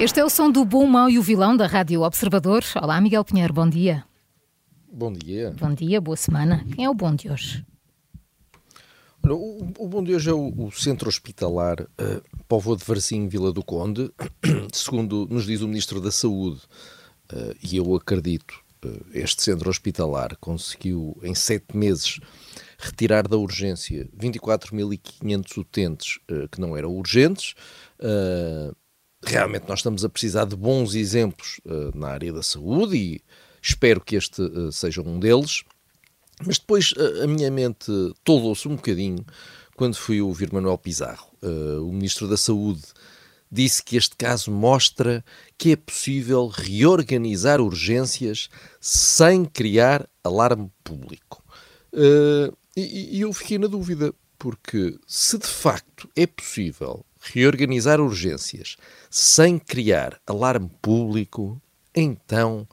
Este é o som do Bom, Mau e o Vilão da Rádio Observador. Olá, Miguel Pinheiro, bom dia. Bom dia. Bom dia, boa semana. Quem é o bom de hoje? o, o, bom de hoje é o, o Centro Hospitalar uh, Povo de Varzinho, Vila do Conde, segundo nos diz o Ministro da Saúde, uh, e eu acredito, uh, este centro hospitalar conseguiu em sete meses retirar da urgência 24.500 utentes uh, que não eram urgentes, realmente nós estamos a precisar de bons exemplos uh, na área da saúde e espero que este uh, seja um deles. Mas depois uh, a minha mente toldou-se um bocadinho quando fui ouvir Manuel Pizarro, o Ministro da Saúde. Disse que este caso mostra que é possível reorganizar urgências sem criar alarme público. e, e eu fiquei na dúvida, porque se de facto é possível reorganizar urgências sem criar alarme público, então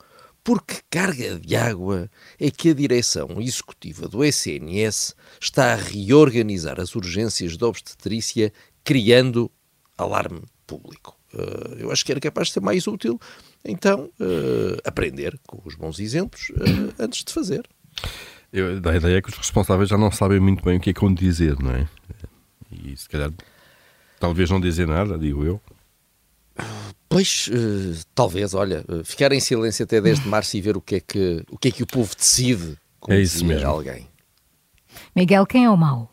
por que carga de água é que a direção executiva do SNS está a reorganizar as urgências de obstetrícia criando alarme público? Uh, eu acho que era capaz de ser mais útil, então, uh, aprender com os bons exemplos uh, antes de fazer. Eu, a ideia é que os responsáveis já não sabem muito bem o que é que vão dizer, não é? E se calhar Talvez não dizer nada, digo eu. Pois, uh, talvez, olha, uh, ficar em silêncio até 10 de março e ver o que é que o, que é que o povo decide. é isso mesmo. Alguém. Miguel, quem é o mau?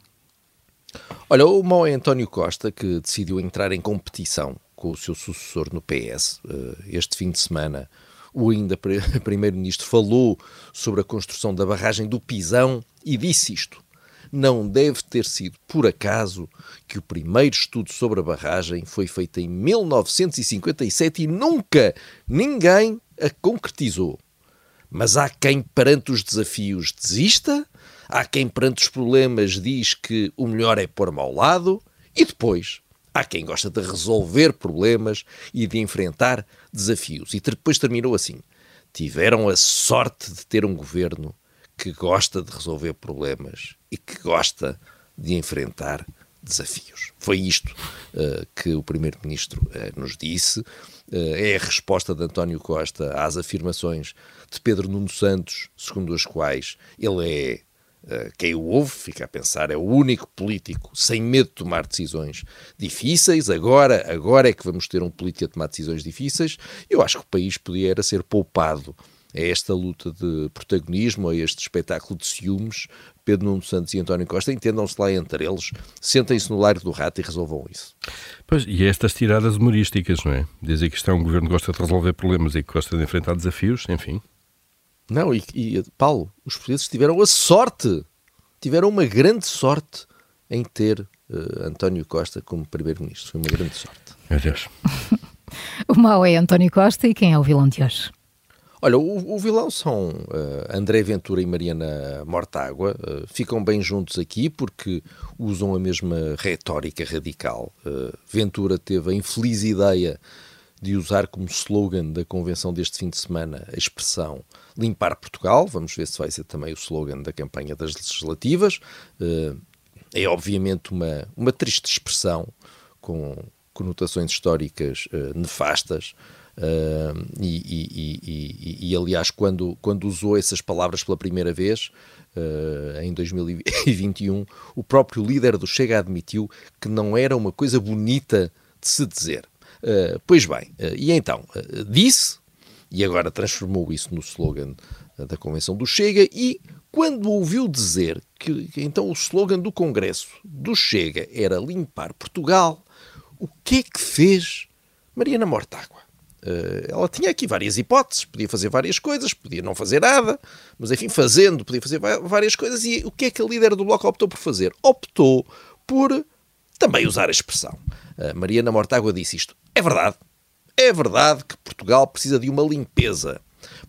Olha, o mau é António Costa, que decidiu entrar em competição com o seu sucessor no PS. Uh, eh, este fim de semana, o ainda primeiro-ministro falou sobre a construção da barragem do Pisão e disse isto não deve ter sido por acaso que o primeiro estudo sobre a barragem foi feito em 1957 e nunca ninguém a concretizou. Mas há quem, perante os desafios, desista, há quem, perante os problemas, diz que o melhor é pôr-me ao lado, e depois há quem gosta de resolver problemas e de enfrentar desafios. E depois terminou assim: tiveram a sorte de ter um governo que gosta de resolver problemas e que gosta de enfrentar desafios. Foi isto uh, que o Primeiro-Ministro uh, nos disse. Uh, é a resposta de António Costa às afirmações de Pedro Nuno Santos, segundo as quais ele é quem o ouve fica a pensar, é o único político sem medo de tomar decisões difíceis. Agora, agora é que vamos ter um político a tomar decisões difíceis. Eu acho que o país podia ser poupado a esta luta de protagonismo, a este espetáculo de ciúmes, Pedro Nuno Santos e António Costa entendam-se lá entre eles, sentem-se no largo do rato e resolvam isso. Pois, e estas tiradas humorísticas, não é? Dizer que isto é um governo que gosta de resolver problemas e que gosta de enfrentar desafios, enfim. Não, e, e Paulo, os portugueses tiveram a sorte, tiveram uma grande sorte em ter uh, António Costa como primeiro-ministro. Foi uma grande sorte. Meu Deus. o mau é António Costa e quem é o vilão de hoje? Olha, o, o vilão são uh, André Ventura e Mariana Mortágua. Uh, ficam bem juntos aqui porque usam a mesma retórica radical. Uh, Ventura teve a infeliz ideia de usar como slogan da convenção deste fim de semana a expressão limpar Portugal. Vamos ver se vai ser também o slogan da campanha das legislativas. é obviamente uma, uma triste expressão com conotações históricas nefastas. Uh, e, e, e, e, aliás, quando, quando usou essas palavras pela primeira vez, uh, em 2021, o próprio líder do Chega admitiu que não era uma coisa bonita de se dizer. Uh, pois bem, e então, disse, e agora transformou isso no slogan da Convenção do Chega, e quando ouviu dizer que, que então o slogan do Congresso do Chega era limpar Portugal, o que é que fez Mariana Mortágua? Uh, ela tinha aqui várias hipóteses, podia fazer várias coisas, podia não fazer nada, mas enfim, fazendo, podia fazer várias coisas. E o que é que a líder do Bloco optou por fazer? Optou por também usar a expressão. Uh, Mariana Mortágua disse isto. É verdade. É verdade que Portugal precisa de uma limpeza.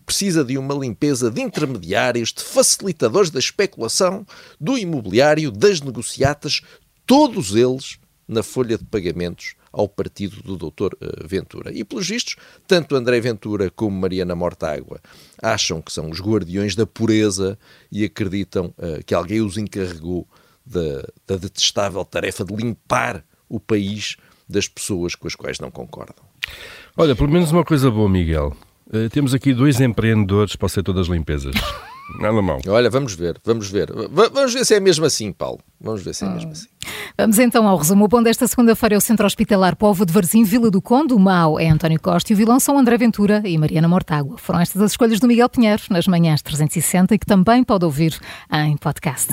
Precisa de uma limpeza de intermediários, de facilitadores da especulação, do imobiliário, das negociatas, todos eles na folha de pagamentos ao partido do Dr. Eh, Ventura. E, pelos vistos, tanto André Ventura como Mariana Mortágua acham que são os guardiões da pureza e acreditam uh, que alguém os encarregou da, da detestável tarefa de limpar o país das pessoas com as quais não concordam. Olha, pelo menos uma coisa boa, Miguel. Uh, temos aqui dois empreendedores para o setor das limpezas. Nada mal. Olha, vamos ver, vamos ver. V vamos ver se é mesmo assim, Paulo. Vamos ver se é mesmo assim. Vamos então ao resumo. O bom desta segunda-feira é o Centro Hospitalar Povo de Varzim, Vila do Conde. O mau é António Costa e o vilão são André Ventura e Mariana Mortágua. Foram estas as escolhas do Miguel Pinheiro nas manhãs 360 e que também pode ouvir em podcast.